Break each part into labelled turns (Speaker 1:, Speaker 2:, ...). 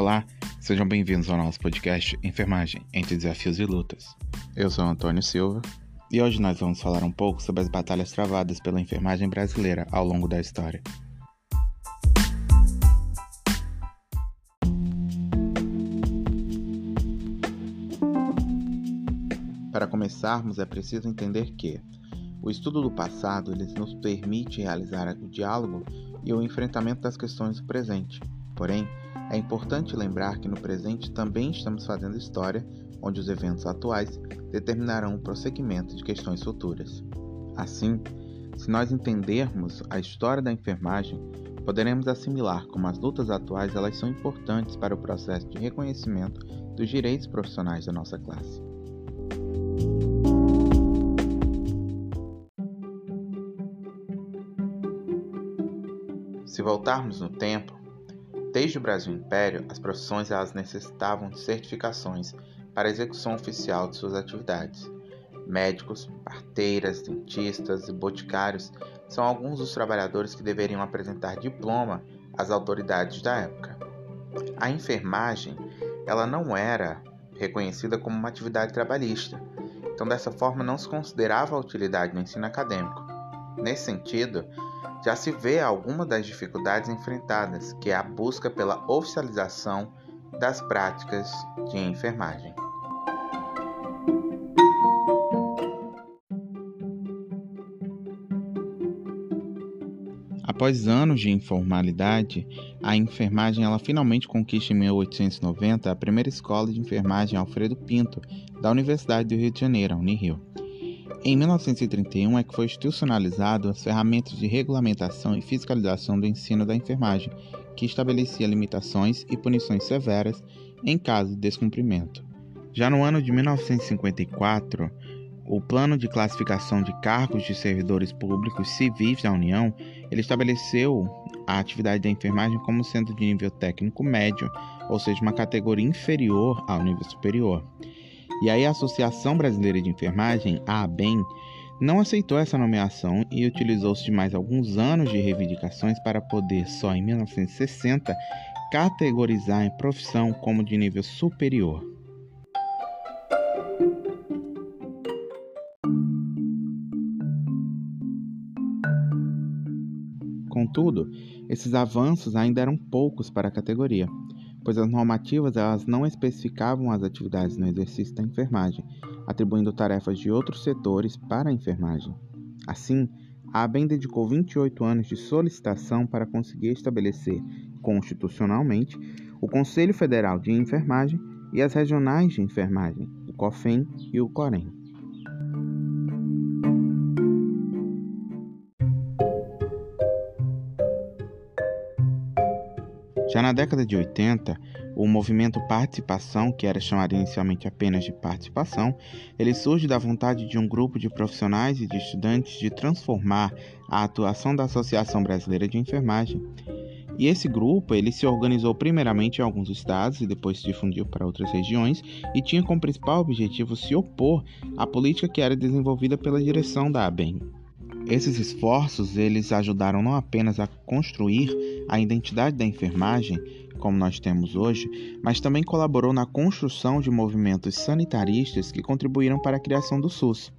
Speaker 1: Olá, sejam bem-vindos ao nosso podcast Enfermagem entre Desafios e Lutas. Eu sou Antônio Silva e hoje nós vamos falar um pouco sobre as batalhas travadas pela enfermagem brasileira ao longo da história. Para começarmos, é preciso entender que o estudo do passado nos permite realizar o diálogo e o enfrentamento das questões do presente. Porém, é importante lembrar que no presente também estamos fazendo história, onde os eventos atuais determinarão o prosseguimento de questões futuras. Assim, se nós entendermos a história da enfermagem, poderemos assimilar como as lutas atuais elas são importantes para o processo de reconhecimento dos direitos profissionais da nossa classe. Se voltarmos no tempo, desde o Brasil Império, as profissões elas necessitavam de certificações para a execução oficial de suas atividades. Médicos, parteiras, dentistas e boticários são alguns dos trabalhadores que deveriam apresentar diploma às autoridades da época. A enfermagem, ela não era reconhecida como uma atividade trabalhista, então dessa forma não se considerava a utilidade no ensino acadêmico. Nesse sentido, já se vê alguma das dificuldades enfrentadas, que é a busca pela oficialização das práticas de enfermagem. Após anos de informalidade, a enfermagem ela finalmente conquista em 1890 a primeira escola de enfermagem Alfredo Pinto, da Universidade do Rio de Janeiro, a Unirio. Em 1931 é que foi institucionalizado as ferramentas de regulamentação e fiscalização do ensino da enfermagem, que estabelecia limitações e punições severas em caso de descumprimento. Já no ano de 1954, o Plano de Classificação de Cargos de Servidores Públicos Civis da União, ele estabeleceu a atividade da enfermagem como sendo de nível técnico médio, ou seja, uma categoria inferior ao nível superior. E aí a Associação Brasileira de Enfermagem, a ABEM, não aceitou essa nomeação e utilizou-se de mais alguns anos de reivindicações para poder, só em 1960, categorizar a profissão como de nível superior. Contudo, esses avanços ainda eram poucos para a categoria pois as normativas elas não especificavam as atividades no exercício da enfermagem, atribuindo tarefas de outros setores para a enfermagem. Assim, a ABEM dedicou 28 anos de solicitação para conseguir estabelecer constitucionalmente o Conselho Federal de Enfermagem e as regionais de enfermagem, o COFEN e o COREM. Já na década de 80, o movimento Participação, que era chamado inicialmente apenas de Participação, ele surge da vontade de um grupo de profissionais e de estudantes de transformar a atuação da Associação Brasileira de Enfermagem. E esse grupo, ele se organizou primeiramente em alguns estados e depois se difundiu para outras regiões e tinha como principal objetivo se opor à política que era desenvolvida pela direção da ABEM. Esses esforços eles ajudaram não apenas a construir a identidade da enfermagem como nós temos hoje, mas também colaborou na construção de movimentos sanitaristas que contribuíram para a criação do SUS.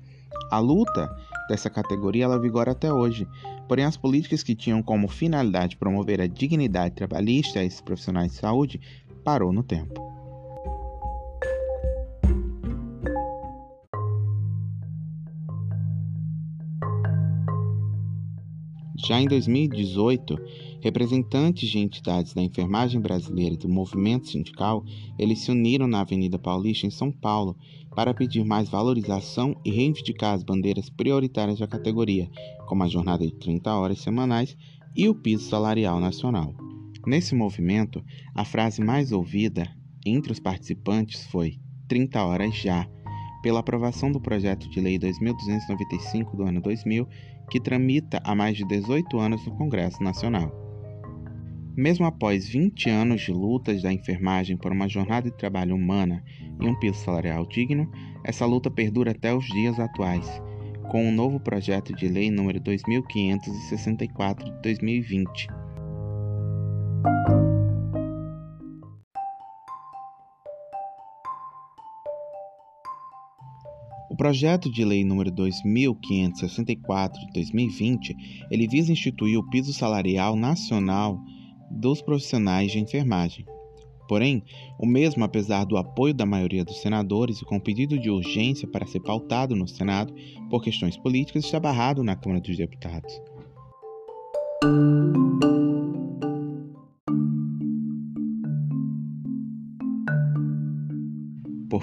Speaker 1: A luta dessa categoria ela vigora até hoje, porém as políticas que tinham como finalidade promover a dignidade trabalhista a esses profissionais de saúde parou no tempo. Já em 2018, representantes de entidades da enfermagem brasileira e do movimento sindical, eles se uniram na Avenida Paulista em São Paulo para pedir mais valorização e reivindicar as bandeiras prioritárias da categoria, como a jornada de 30 horas semanais e o piso salarial nacional. Nesse movimento, a frase mais ouvida entre os participantes foi 30 horas já, pela aprovação do projeto de lei 2295 do ano 2000, que tramita há mais de 18 anos no Congresso Nacional. Mesmo após 20 anos de lutas da enfermagem por uma jornada de trabalho humana e um piso salarial digno, essa luta perdura até os dias atuais, com o um novo projeto de lei número 2564 de 2020. Projeto de lei número 2564 de 2020, ele visa instituir o piso salarial nacional dos profissionais de enfermagem. Porém, o mesmo, apesar do apoio da maioria dos senadores e com pedido de urgência para ser pautado no Senado por questões políticas, está barrado na Câmara dos Deputados.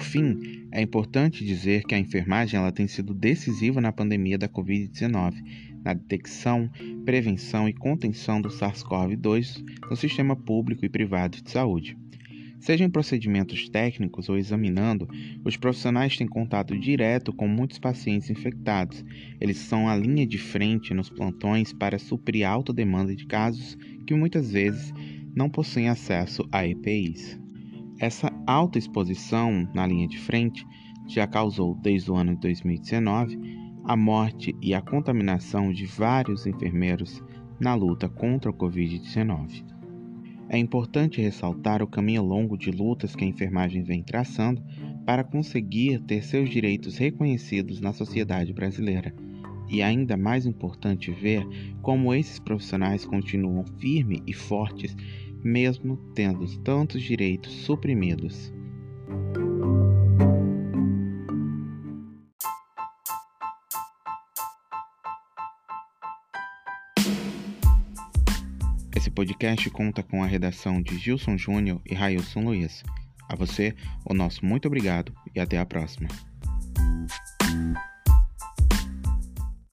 Speaker 1: Fim, é importante dizer que a enfermagem ela tem sido decisiva na pandemia da Covid-19, na detecção, prevenção e contenção do SARS-CoV-2 no sistema público e privado de saúde. Seja em procedimentos técnicos ou examinando, os profissionais têm contato direto com muitos pacientes infectados. Eles são a linha de frente nos plantões para suprir alta demanda de casos que muitas vezes não possuem acesso a EPIs. Essa alta exposição na linha de frente já causou, desde o ano de 2019, a morte e a contaminação de vários enfermeiros na luta contra o Covid-19. É importante ressaltar o caminho longo de lutas que a enfermagem vem traçando para conseguir ter seus direitos reconhecidos na sociedade brasileira. E ainda mais importante ver como esses profissionais continuam firmes e fortes mesmo tendo tantos direitos suprimidos. Esse podcast conta com a redação de Gilson Júnior e Railson Luiz. A você, o nosso muito obrigado e até a próxima.